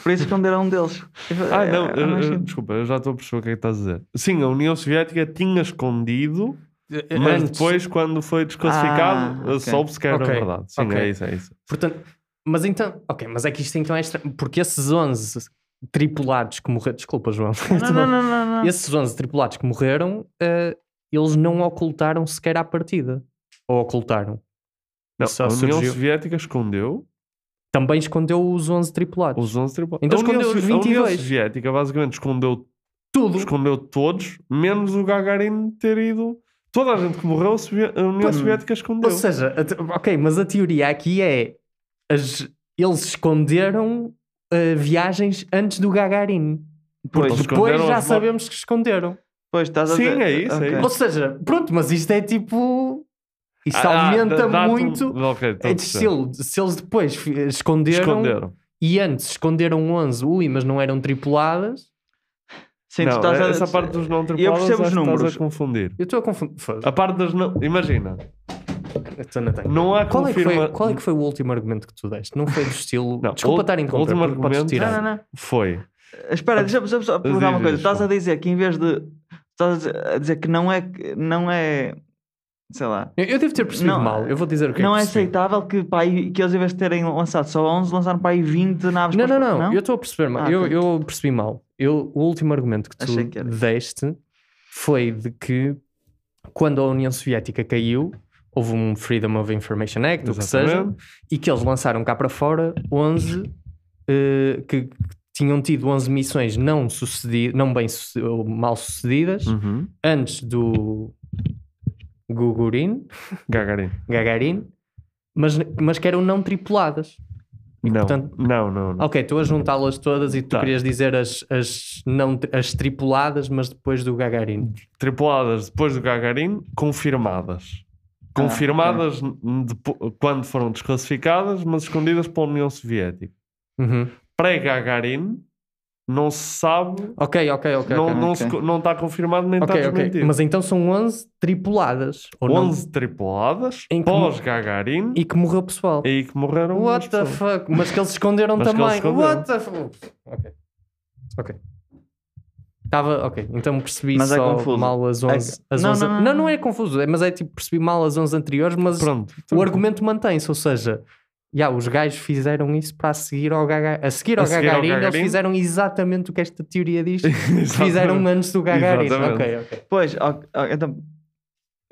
Por isso esconderam um deles. Ah, É- não, é eu- mais eu- desculpa, eu já estou a perceber o que é que estás a dizer. Sim, a União Soviética tinha escondido, Eh, mas antes. depois, quando foi desclassificado, Ah, ok. soube-se que era Ok, verdade. Sim, ok. é isso, é isso. Portanto, mas então, ok, mas é que isto então é estranho, porque esses 11 tripulados que morreram, desculpa, João, Não, não, não, não, não. esses 11 tripulados que morreram, eh, eles não ocultaram sequer à partida. Ou ocultaram? Não, Só a União surgiu- Soviética escondeu Também escondeu os 11 tripulados. os 11 tripulados. Então a, União, escondeu os So- a União 22. Soviética basicamente escondeu Tudo. escondeu todos, menos o Gagarin ter ido. Toda a gente que morreu, a União. Soviética escondeu. Ou seja, ok, mas a teoria aqui é as- eles esconderam eh, viagens antes do Gagarin. Porque Pois, depois já sabemos que esconderam. Pois, estás a Sim, dizer- é isso, é Ok. isso. Ou seja, pronto, mas isto é tipo. Isto Ah, aumenta um- muito. ok, estou É de estilo, se eles depois fi- esconderam, Esconderam. e antes esconderam 11, ui, mas não eram tripuladas. Sim, tu Não, estás a- essa parte dos não Eu tripulados percebo os que estás números. a confundir. Eu estou a confundir. A parte das não... Imagina, Não tenho. não há Qual é, que confirma... foi, qual é que foi o último argumento que tu deste? Não foi do estilo. Não, Desculpa o- estar a o interromper, último argumento-. Não, não, não. Foi. Espera, deixa-me deixa só perguntar uma coisa. Estás a dizer que em vez de. Estás a dizer- que não é. que- Não é. Sei lá. Eu, eu devo ter percebido Não, mal. Eu vou dizer o que não é é aceitável que, pá, que eles, em vez de terem lançado só 11, lançaram para aí 20 naves Não, não, os- não, Eu estou a perceber mal. Ah, eu, eu percebi mal. Eu, o último argumento que tu que deste foi de que quando a União Soviética caiu, houve um Freedom of Information Act, o que seja, Exatamente. e que eles lançaram cá para fora 11 eh, que, tinham tido 11 missões não, sucedidas, não bem ou mal sucedidas Uhum. antes do Gugurin, Gagarin. Gagarin, mas, mas que eram não tripuladas. Não, portanto- não, não. não. Ok, estou a juntá-las todas e tu Tá. querias dizer as, as, não, as tripuladas, mas depois do Gagarin. Tripuladas depois do Gagarin, confirmadas. Ah, Confirmadas n- depo- quando foram desclassificadas, mas escondidas pela União Soviética. Uhum. Pré-Gagarin, não se sabe, Ok, ok, ok. não, ok. não, ok. se não está confirmado nem Ok, está desmentido. Mas então são 11 tripuladas. Ou não? 11 tripuladas, Em que mo- pós-Gagarin, E que morreu pessoal. e que morreram What the pessoas. fuck? Mas que eles esconderam Mas também. eles esconderam. What the fuck? Ok. Ok. Estava, ok, então percebi Mas é só confuso. mal as É 11. que- as não, 11 não, não, não, não é confuso, é- mas é tipo percebi mal as 11 anteriores, mas Pronto. o argumento mantém-se, ou seja, já, os gajos fizeram isso para a seguir ao, Gaga... a seguir A ao seguir ao Gagarin, eles Gagarin. fizeram exatamente o que esta teoria diz, fizeram antes do Gagarin. Exatamente. Ok, ok. Pois, ok, ok, então.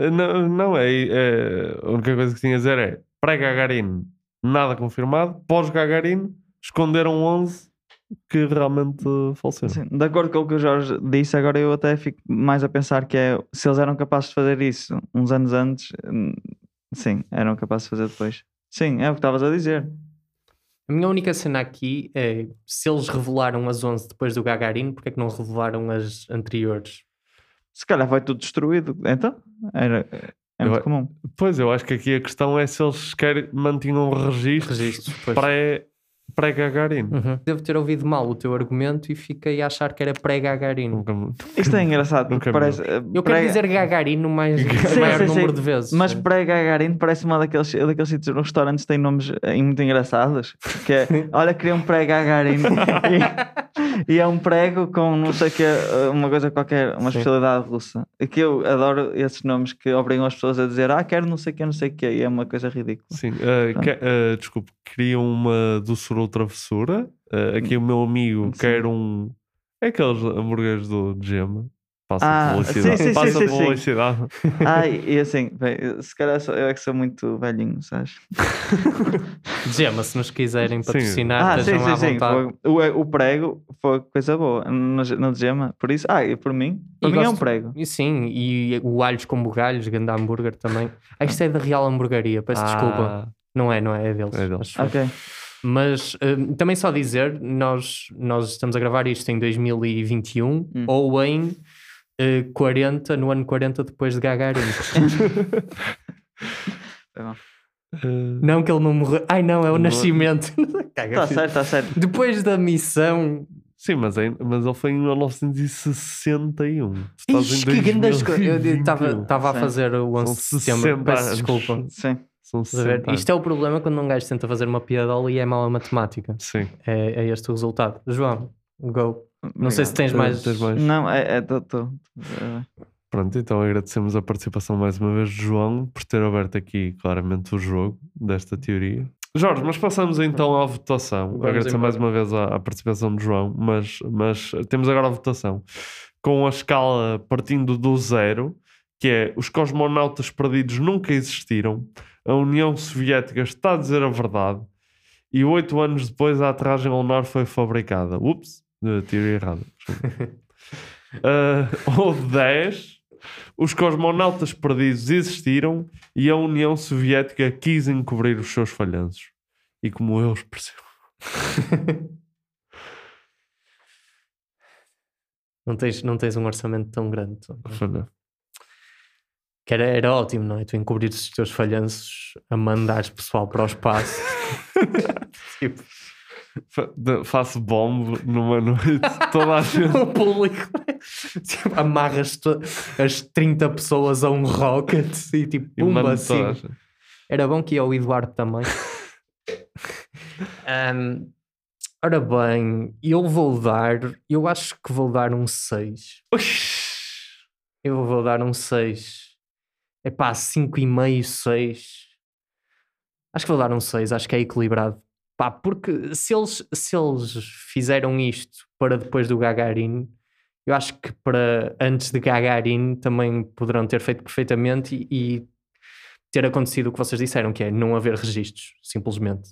Não, não é, é- A única coisa que tinha a dizer é pré-Gagarin, nada confirmado. Pós-Gagarin, esconderam 11 que realmente faleceram. Sim, de acordo com o que o Jorge disse, agora eu até fico mais a pensar que é se eles eram capazes de fazer isso uns anos antes, hum, sim, eram capazes de fazer depois. Sim, é o que estavas a dizer. A minha única cena aqui é se eles revelaram as 11 depois do Gagarin, porque é que não revelaram as anteriores? Se calhar foi tudo destruído. Então, era, é Eu- muito comum. Pois, eu acho que aqui a questão é se eles sequer mantinham registros, Registros, pré- pré-Gagarin. Uhum. Devo ter ouvido mal o teu argumento e fiquei a achar que era pré-Gagarin. Nunca me- Isto é engraçado, Nunca parece. eh, Eu quero dizer Gagarin no mais, Sim, maior sim, número sim. de vezes. Mas pré-Gagarin parece uma daqueles, daqueles sítios nos restaurantes que têm nomes eh, muito engraçados. Que é, olha, queria um pré-Gagarin. e, é um prego com não sei o que, uma coisa qualquer, uma Sim. especialidade russa. E que eu adoro esses nomes que obrigam as pessoas a dizer, ah, quero não sei o que, não sei o que, e é uma coisa ridícula. Sim, Pronto. que- eh, desculpe, queria uma doçura ou travessura. Eh, aqui o meu amigo Sim. quer um. É aqueles hambúrgueres do de gema. Passa Ah, publicidade. sim, sim, Passa sim, sim, sim. publicidade. Ai, e assim, bem, se calhar sou- eu é que sou muito velhinho, sabes? Gema, se nos quiserem Sim. patrocinar, Ah, sim, estejam sim, à sim. vontade. foi- o, o prego foi coisa boa no, no gema. Por isso, ah, e por mim, por E mim é um gosto- prego. E sim, e o alhos com bugalhos, ganda hambúrguer também. Ah, isto é da Real Hamburgueria, peço desculpa. Ah, Não é, não é, é deles. É deles. Ok. Mas hum, também só dizer, nós, nós estamos a gravar isto em 2021 Hum. ou em eh, 40, no ano 40 depois de Gagarin. Foi bom. não que ele não morreu. Ai não, é o Não- nascimento. Está certo, está certo. Depois da missão. Sim, mas, é- mas ele foi em 1961. Tu estás Ixi, em que grandes co- Eu 2021. estava a fazer o 11 de setembro. 60 Peço desculpa. Sim. São Estás a ver? 60 Isto é o problema quando um gajo tenta fazer uma piadola e é mau a matemática. Sim. É, é este o resultado. João, go. Não sei se tens mais. tens mais? Não, é. é tô, tô, é, Pronto, então agradecemos a participação mais uma vez de João por ter aberto aqui claramente o jogo desta teoria. Jorge, mas passamos então à votação. Vamos Agradecer embora. mais uma vez a, a participação de João, mas, mas temos agora a votação com a escala partindo do zero, que é os cosmonautas perdidos nunca existiram, a União Soviética está a dizer a verdade e oito anos depois a aterragem lunar foi fabricada. Ups, eh, teoria errada. Ah, ou 10, os cosmonautas perdidos existiram e a União Soviética quis encobrir os seus falhanços. E como eu os percebo. Não tens, não tens um orçamento tão grande. Falha. Que era, era ótimo, não é? Tu encobrires os teus falhanços a mandares pessoal para o espaço. tipo, Faço bombo numa noite, toda a gente. o público. tipo, amarras as 30 pessoas a um rocket e tipo, E pumba assim. Era bom que ia o Eduardo também. Ahm, ora bem, eu vou dar. Eu acho que vou dar um 6. Eu vou dar um 6. É pá, 5,5, 6. Acho que vou dar um 6. Acho que é equilibrado. Pá, porque se eles, se eles fizeram isto para depois do Gagarin, eu acho que para antes de Gagarin também poderão ter feito perfeitamente e, e ter acontecido o que vocês disseram, que é não haver registros, simplesmente.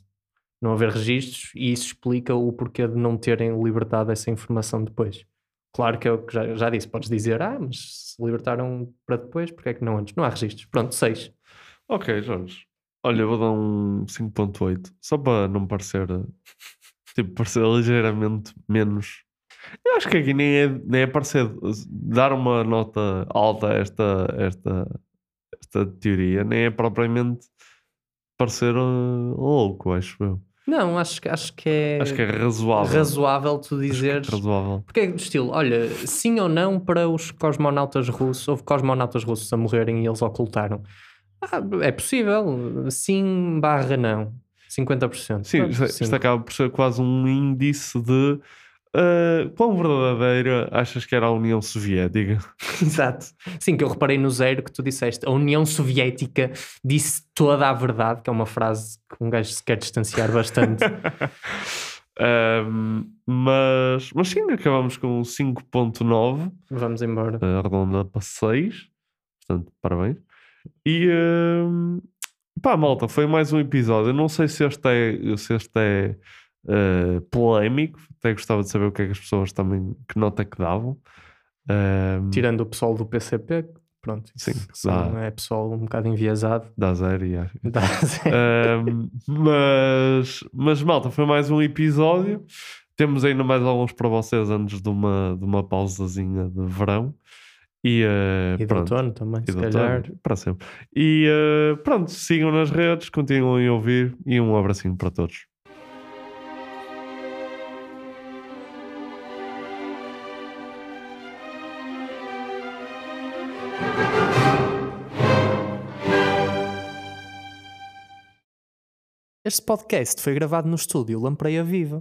Não haver registros e isso explica o porquê de não terem libertado essa informação depois. Claro que eu que já, já disse, podes dizer, ah, mas se libertaram para depois, porque é que não antes? Não há registros. Pronto, 6. Ok, Jorge. Olha, eu vou dar um 5.8. Só para não parecer. Tipo, parecer ligeiramente menos. Eu acho que aqui nem é, nem é parecer. Dar uma nota alta a esta, esta, esta teoria, nem é propriamente parecer eh, louco, acho eu. Não, acho, que- acho que é. Acho que é razoável. razoável tu é dizeres. razoável. Porque é do estilo, olha, sim ou não para os cosmonautas russos, houve cosmonautas russos a morrerem e eles ocultaram. Ah, é possível, sim barra não. 50%. Sim, Pronto, isto, isto cinco. acaba por ser quase um índice de eh, quão verdadeira achas que era a União Soviética? Exato. Sim, que eu reparei no zero que tu disseste. A União Soviética disse toda a verdade, que é uma frase que um gajo se quer distanciar bastante. Ahm, mas, mas sim, acabamos com um 5.9, Vamos embora. uh, arredonda para 6. Portanto, parabéns. E ahm, pá, malta, foi mais um episódio. Eu não sei se este é, se este é uh, polémico. Até gostava de saber o que é que as pessoas também, que nota que davam. Ahm, Tirando o pessoal do PCP, pronto. isso Sim, dá. é pessoal um bocado enviesado. Dá zero acho. Dá zero. Ahm, mas, mas malta, foi mais um episódio. Temos ainda mais alguns para vocês antes de uma, de uma pausazinha de verão. E, eh, E pronto. outono também, E se calhar. outono, para sempre. E eh, pronto, sigam nas redes, continuem a ouvir e um abracinho para todos. Este podcast foi gravado no estúdio Lampreia Viva.